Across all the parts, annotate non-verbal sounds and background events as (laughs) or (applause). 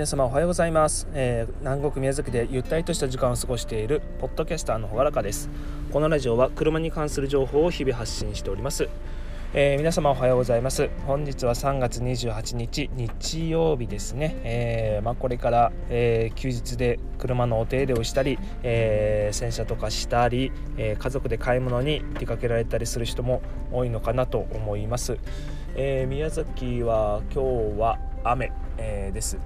皆様おはようございます、えー、南国宮崎でゆったりとした時間を過ごしているポッドキャスターのほがらかです。このラジオは車に関する情報を日々発信しております。えー、皆様おはようございます。本日は3月28日日曜日ですね、えー、まあ、これから、えー、休日で車のお手入れをしたり、え洗車とかしたり、え家族で買い物に出かけられたりする人も多いのかなと思います、え宮崎は今日は雨、えです。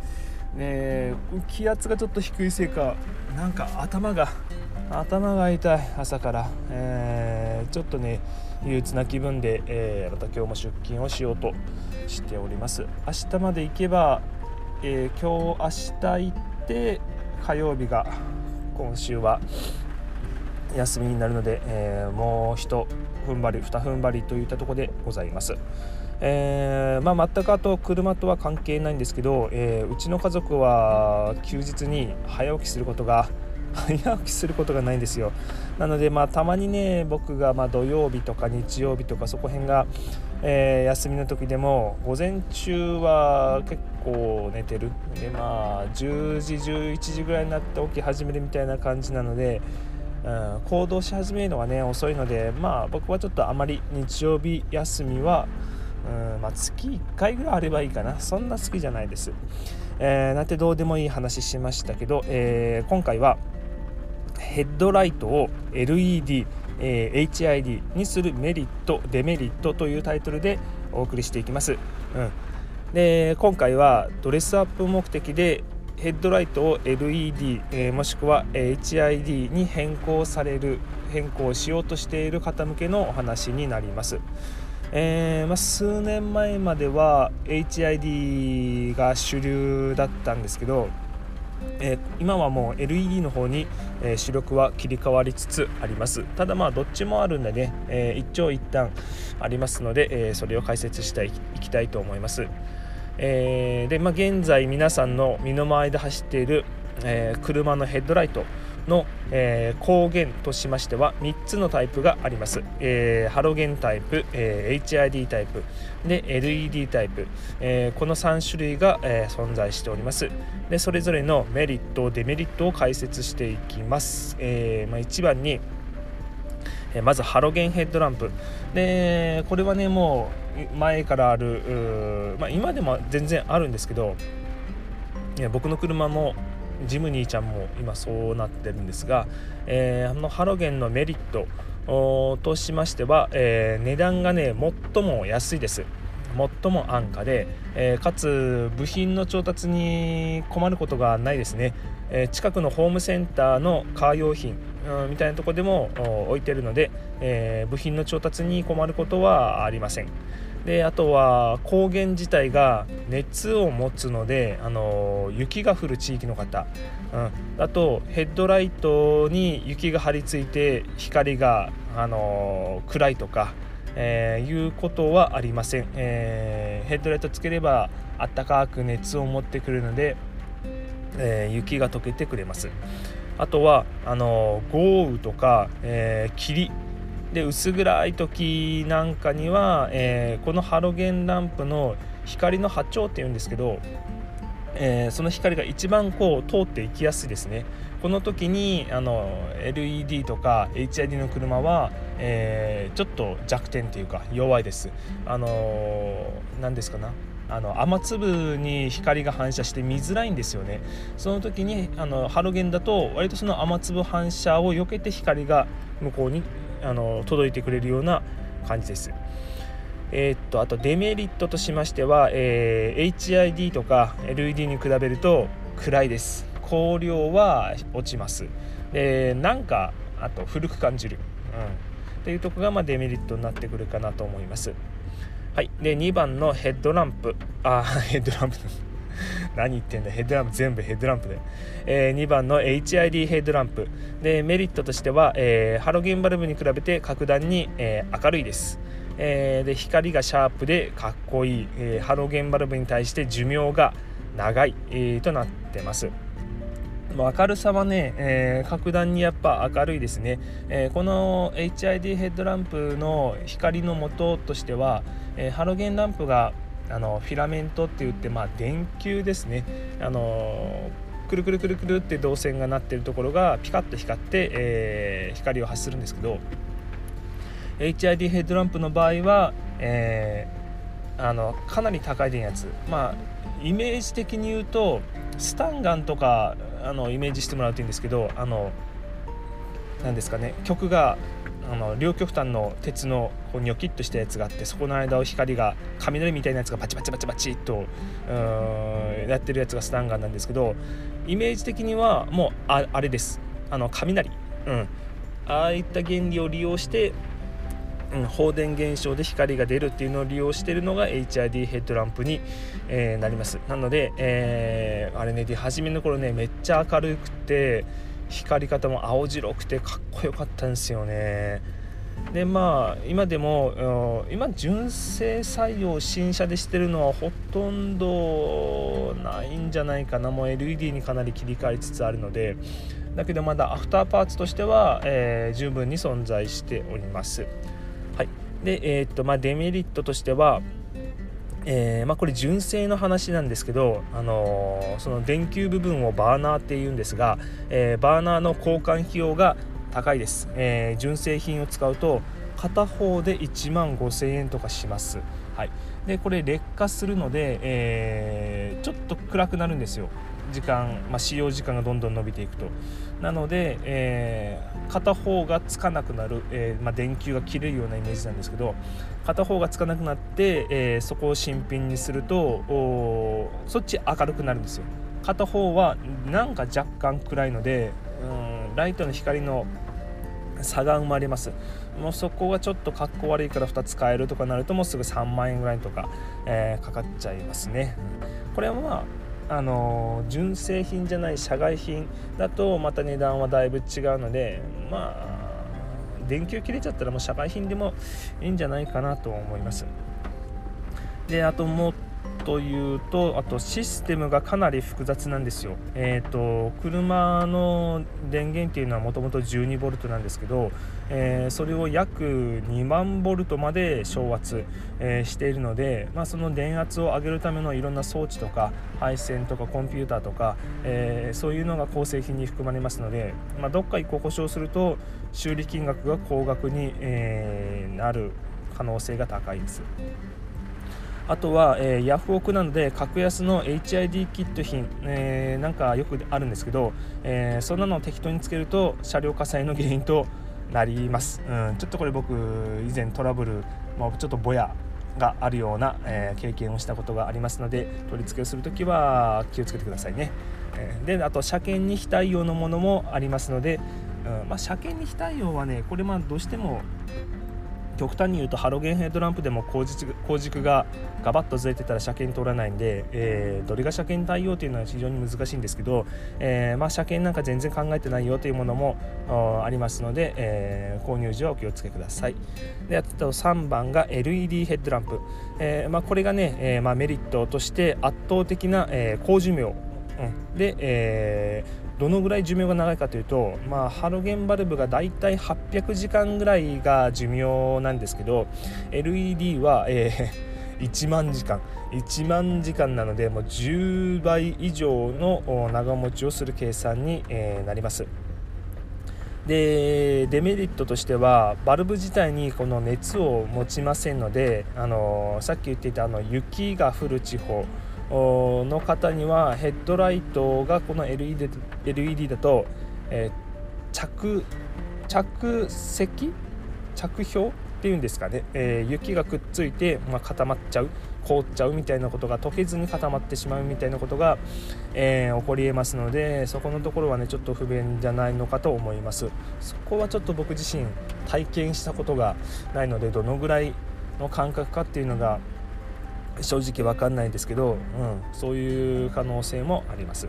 ね気圧がちょっと低いせいかなんか頭が頭が痛い朝から、えー、ちょっとね憂鬱な気分で、えー、また今日も出勤をしようとしております明日まで行けば、えー、今日明日行って火曜日が今週は休みになるので、え、もう一踏ん張り二踏ん張りといったところでございます。えー、まあ、全くあと車とは関係ないんですけど、えー、うちの家族は休日に早起きすることが (laughs) 早起きすることがないんですよ。なのでまあたまにね僕がま土曜日とか日曜日とかそこ辺が、えー、休みの時でも午前中は結構寝てる。でまあ10時11時ぐらいになって起き始めるみたいな感じなのでうん、行動し始めるのがね遅いのでまあ僕はちょっとあまり日曜日休みは、うんまあ、月1回ぐらいあればいいかな。そんな好きじゃないです、えー、なんてどうでもいい話しましたけど、えー、今回はヘッドライトを LED、えー、HID にするメリットデメリットというタイトルでお送りしていきます、うん、で今回はドレスアップ目的でヘッドライトを LED、えー、もしくは HID に変更される変更しようとしている方向けのお話になります。えー、まあ、数年前までは HID が主流だったんですけどえー、今はもう LED の方に、え、主力は切り替わりつつあります。ただまあどっちもあるんでね、え、一長一短ありますので、えそれを解説していきたいと思います、えでまあ、現在皆さんの身の回りで走っている、え車のヘッドライトの、えー、光源としましては3つのタイプがあります、えー、ハロゲンタイプ、えー、HID タイプで LED タイプ、えこの3種類が、え存在しております。でそれぞれのメリットデメリットを解説していきます、えまあ、1番にまずハロゲンヘッドランプ。でこれはねもう前からある、まあ、今でも全然あるんですけど僕の車もジムニーちゃんも今そうなってるんですが、えー、あのハロゲンのメリットとしましては、えー、値段がね最も安いです。最も安価で、えー、かつ部品の調達に困ることがないですね、えー、近くのホームセンターのカー用品、うん、みたいなとこでも置いてるので、え、部品の調達に困ることはありません。であとは高原自体が熱を持つので、あの雪が降る地域の方、うん、あとヘッドライトに雪が張り付いて光が、あの暗いとか、えー、いうことはありません、えー、ヘッドライトつければあったかく熱を持ってくるので、えー、雪が溶けてくれます。あとはあの豪雨とか、え霧で薄暗い時なんかには、えー、このハロゲンランプの光の波長っていうんですけど、えー、その光が一番こう通っていきやすいですね。この時にあの LED とか HID の車は、えー、ちょっと弱点というか弱いです。あの何ですかな。あの雨粒に光が反射して見づらいんですよね。その時にあのハロゲンだと割とその雨粒反射を避けて光が向こうにあの届いてくれるような感じです。えー、っとあとデメリットとしましては、えー、HID とか LED に比べると暗いです。光量は落ちます。でなんかあと古く感じる、うん、っていうとこがまデメリットになってくるかなと思います。はい。で2番のヘッドランプ。あ (laughs) ヘッドランプ。(laughs) 何言ってんだヘッドランプ全部ヘッドランプで、えー、2番の HID ヘッドランプ。でメリットとしては、えー、ハロゲンバルブに比べて格段に、えー、明るいです、えー、で光がシャープでかっこいい、え、ハロゲンバルブに対して寿命が長い、え、となってます。明るさはね、えー、格段にやっぱ明るいですね、えー、この HID ヘッドランプの光の元としては、えー、ハロゲンランプがあのフィラメントって言って、まあ、電球ですね。あのくるくるくるくるって導線がなってるところがピカッと光って、えー、光を発するんですけど HID ヘッドランプの場合は、えー、あのかなり高い電圧。まあイメージ的に言うとスタンガンとかあのイメージしてもらうといいんですけどあの何ですかね曲があの両極端の鉄のこうニョキッとしたやつがあってそこの間を光が雷みたいなやつがバチバチバチバチっとやってるやつがスタンガンなんですけどイメージ的にはもうああれです。あの雷、うん、ああいった原理を利用してうん、放電現象で光が出るっていうのを利用してるのが HID ヘッドランプに、えー、なります。なので、えー、あれね初めの頃ねめっちゃ明るくて光り方も青白くてかっこよかったんですよね。でまあ今でも今純正採用新車でしてるのはほとんどないんじゃないかな。もう LED にかなり切り替わりつつあるので。だけどまだアフターパーツとしては、えー、十分に存在しております。はい。でえー、っとまあデメリットとしてはえー、まあ、これ純正の話なんですけど、あのー、その電球部分をバーナーっていうんですが、えー、バーナーの交換費用が高いです、え純正品を使うと片方で1万5000円とかします、はい、でこれ劣化するので、えちょっと暗くなるんですよ。時間、まあ、使用時間がどんどん伸びていくと。なので、えー、片方がつかなくなる、えー、まあ、電球が切れるようなイメージなんですけど片方がつかなくなって、えー、そこを新品にするとそっち明るくなるんですよ。片方はなんか若干暗いのでうんライトの光の差が生まれます。もうそこがちょっとかっこ悪いから2つ買えるとかなるともうすぐ3万円ぐらいとか、えー、かかっちゃいますね。これはまああの純正品じゃない社外品だとまた値段はだいぶ違うのでまあ電球切れちゃったらもう社外品でもいいんじゃないかなと思います。であともうというとあとシステムがかなり複雑なんですよ。えーと、車の電源っていうのはもともと 12V なんですけど、えー、それを約2万ボルトまで昇圧、えー、しているので、まあ、その電圧を上げるためのいろんな装置とか配線とかコンピューターとか、えー、そういうのが構成品に含まれますので、まあ、どっか1個故障すると修理金額が高額に、えなる可能性が高いです。あとは、えー、ヤフオクなので格安の HID キット品、えー、なんかよくあるんですけど、えー、そんなのを適当につけると車両火災の原因となります、うん、ちょっとこれ僕以前トラブル、まあ、ちょっとぼやがあるような、えー、経験をしたことがありますので取り付けをするときは気をつけてくださいね、えー、であと車検に非対応のものもありますので、うんまあ、車検に非対応はねこれまあどうしても極端に言うとハロゲンヘッドランプでも工軸工軸がガバッとずれてたら車検通らないんで、えー、どれが車検対応というのは非常に難しいんですけど、えー、まあ、車検なんか全然考えてないよというものもありますので、えー、購入時はお気をつけください。であと3番が LED ヘッドランプ、えまあ、これがね、えまあ、メリットとして圧倒的な、え高寿命、で、えー、どのぐらい寿命が長いかというと、まあ、ハロゲンバルブがだいたい800時間ぐらいが寿命なんですけど LED は、えー、(laughs) 1万時間1万時間なのでもう10倍以上の長持ちをする計算に、えー、なります。でデメリットとしてはバルブ自体にこの熱を持ちませんのであのさっき言っていたあの雪が降る地方の方にはヘッドライトがこの LED, LED だと、え、着着石着氷っていうんですかね、え、雪がくっついて、ま、固まっちゃう凍っちゃうみたいなことが溶けずに固まってしまうみたいなことが、え、起こりえますのでそこのところはねちょっと不便じゃないのかと思います。そこはちょっと僕自身体験したことがないのでどのぐらいの感覚かっていうのが正直分かんないんですけど、うん、そういう可能性もあります。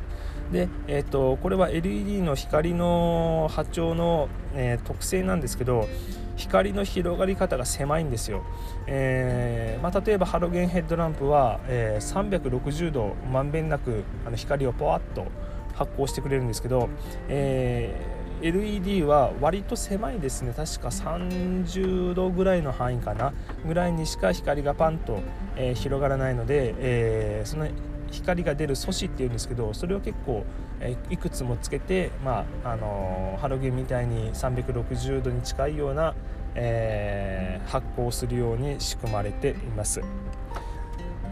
で、えーと、これは LED の光の波長の、えー、特性なんですけど光の広がり方が狭いんですよ、えー、まあ、例えばハロゲンヘッドランプは、えー、360度まんべんなくあの光をポワッと発光してくれるんですけど、え LED は割と狭いですね確か30度ぐらいの範囲かなぐらいにしか光がパンと、えー、広がらないので、えー、その光が出る素子っていうんですけどそれを結構、えー、いくつもつけて、まああのハロゲンみたいに360度に近いような、え発光するように仕組まれています。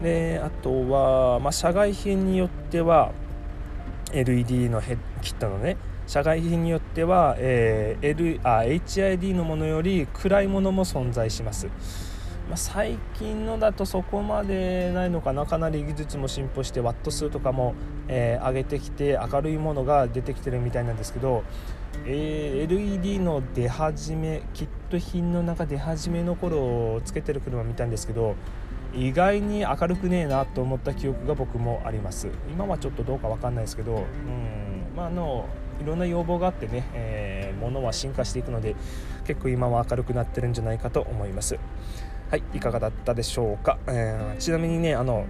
であとは、まあ、社外品によっては LED のヘキットのね社外品によっては、えー、L あ HID のものより暗いものも存在します、まあ、最近のだとそこまでないのかな。かなり技術も進歩してワット数とかも、えー、上げてきて明るいものが出てきてるみたいなんですけど、えー、LED の出始めキット品の中出始めの頃つけてる車見たんですけど意外に明るくねえなと思った記憶が僕もあります。今はちょっとどうか分かんないですけどうんまあのいろんな要望があってね、えー、物は進化していくので結構今は明るくなってるんじゃないかと思います。はいいかがだったでしょうか、えー、ちなみにねあの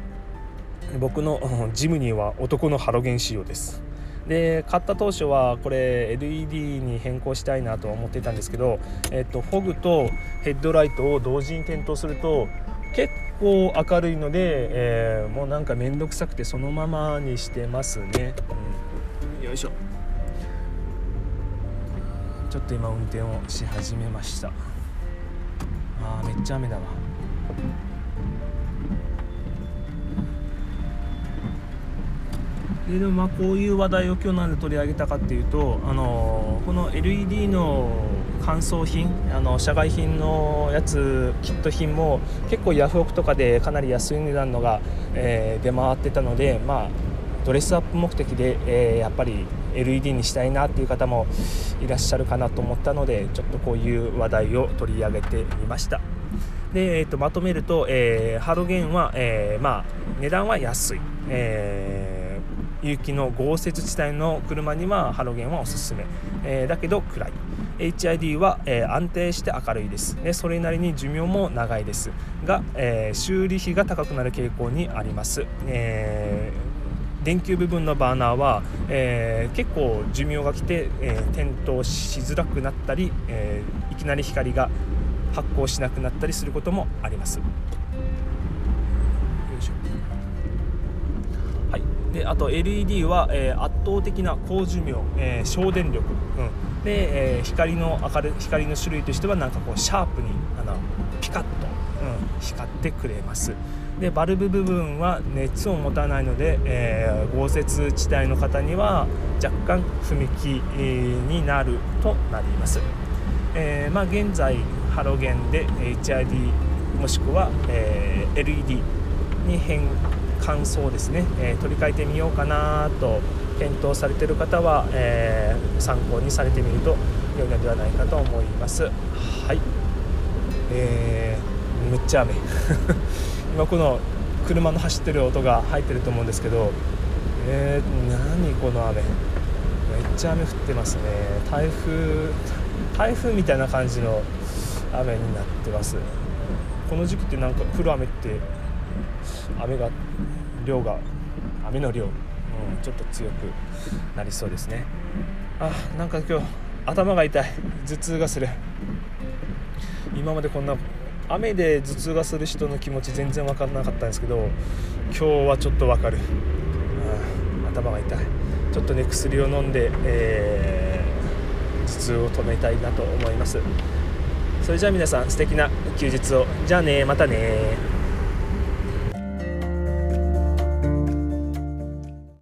僕のジムニーは男のハロゲン仕様です。で買った当初はこれ LED に変更したいなと思ってたんですけど、えっと、フォグとヘッドライトを同時に点灯すると結構明るいので、えー、もうなんか面倒くさくてそのままにしてますね、うん、よいしょ。ちょっと今運転をし始めました。あーめっちゃ雨だわ。ででもまあこういう話題を今日なんで取り上げたかっていうと、あのこの LED の乾燥品あの社外品のやつキット品も結構ヤフオクとかでかなり安い値段のが、えー、出回ってたので、まあ、ドレスアップ目的で、えー、やっぱり LED にしたいなっていう方もいらっしゃるかなと思ったのでちょっとこういう話題を取り上げてみました。で、えーと、まとめると、えー、ハロゲンは、えー、まあ、値段は安い、えー、有機の豪雪地帯の車にはハロゲンはおすすめ、えだけど暗い。HID は、え安定して明るいです、ね、それなりに寿命も長いですが、え修理費が高くなる傾向にあります、えー電球部分のバーナーは、えー、結構寿命が来て、えー、点灯しづらくなったり、えー、いきなり光が発光しなくなったりすることもあります。はい、であと LED は、えー、圧倒的な高寿命、えー、省電力、うん、で、えー、光の明る光の種類としてはなんかこうシャープにあのピカッと、光ってくれます。でバルブ部分は熱を持たないので、えー、豪雪地帯の方には若干踏み木になるとなります、えー、まあ、現在ハロゲンで HID もしくは、え、LED に変換層ですね、え取り替えてみようかなと検討されている方は、え参考にされてみると良いのではないかと思います。はい。えー、めっちゃ雨。(laughs) 今この車の走ってる音が入ってると思うんですけどえー、何この雨。めっちゃ雨降ってますね。台風台風みたいな感じの雨になってます。この時期ってなんか降る雨って雨が量が雨の量、うん、ちょっと強くなりそうですね。あなんか今日頭が痛い。頭痛がする。今までこんな雨で頭痛がする人の気持ち全然分からなかったんですけど今日はちょっと分かる、うん、頭が痛い。ちょっとね薬を飲んで、えー、頭痛を止めたいなと思います。それじゃあ皆さん素敵な休日を。じゃあねまたね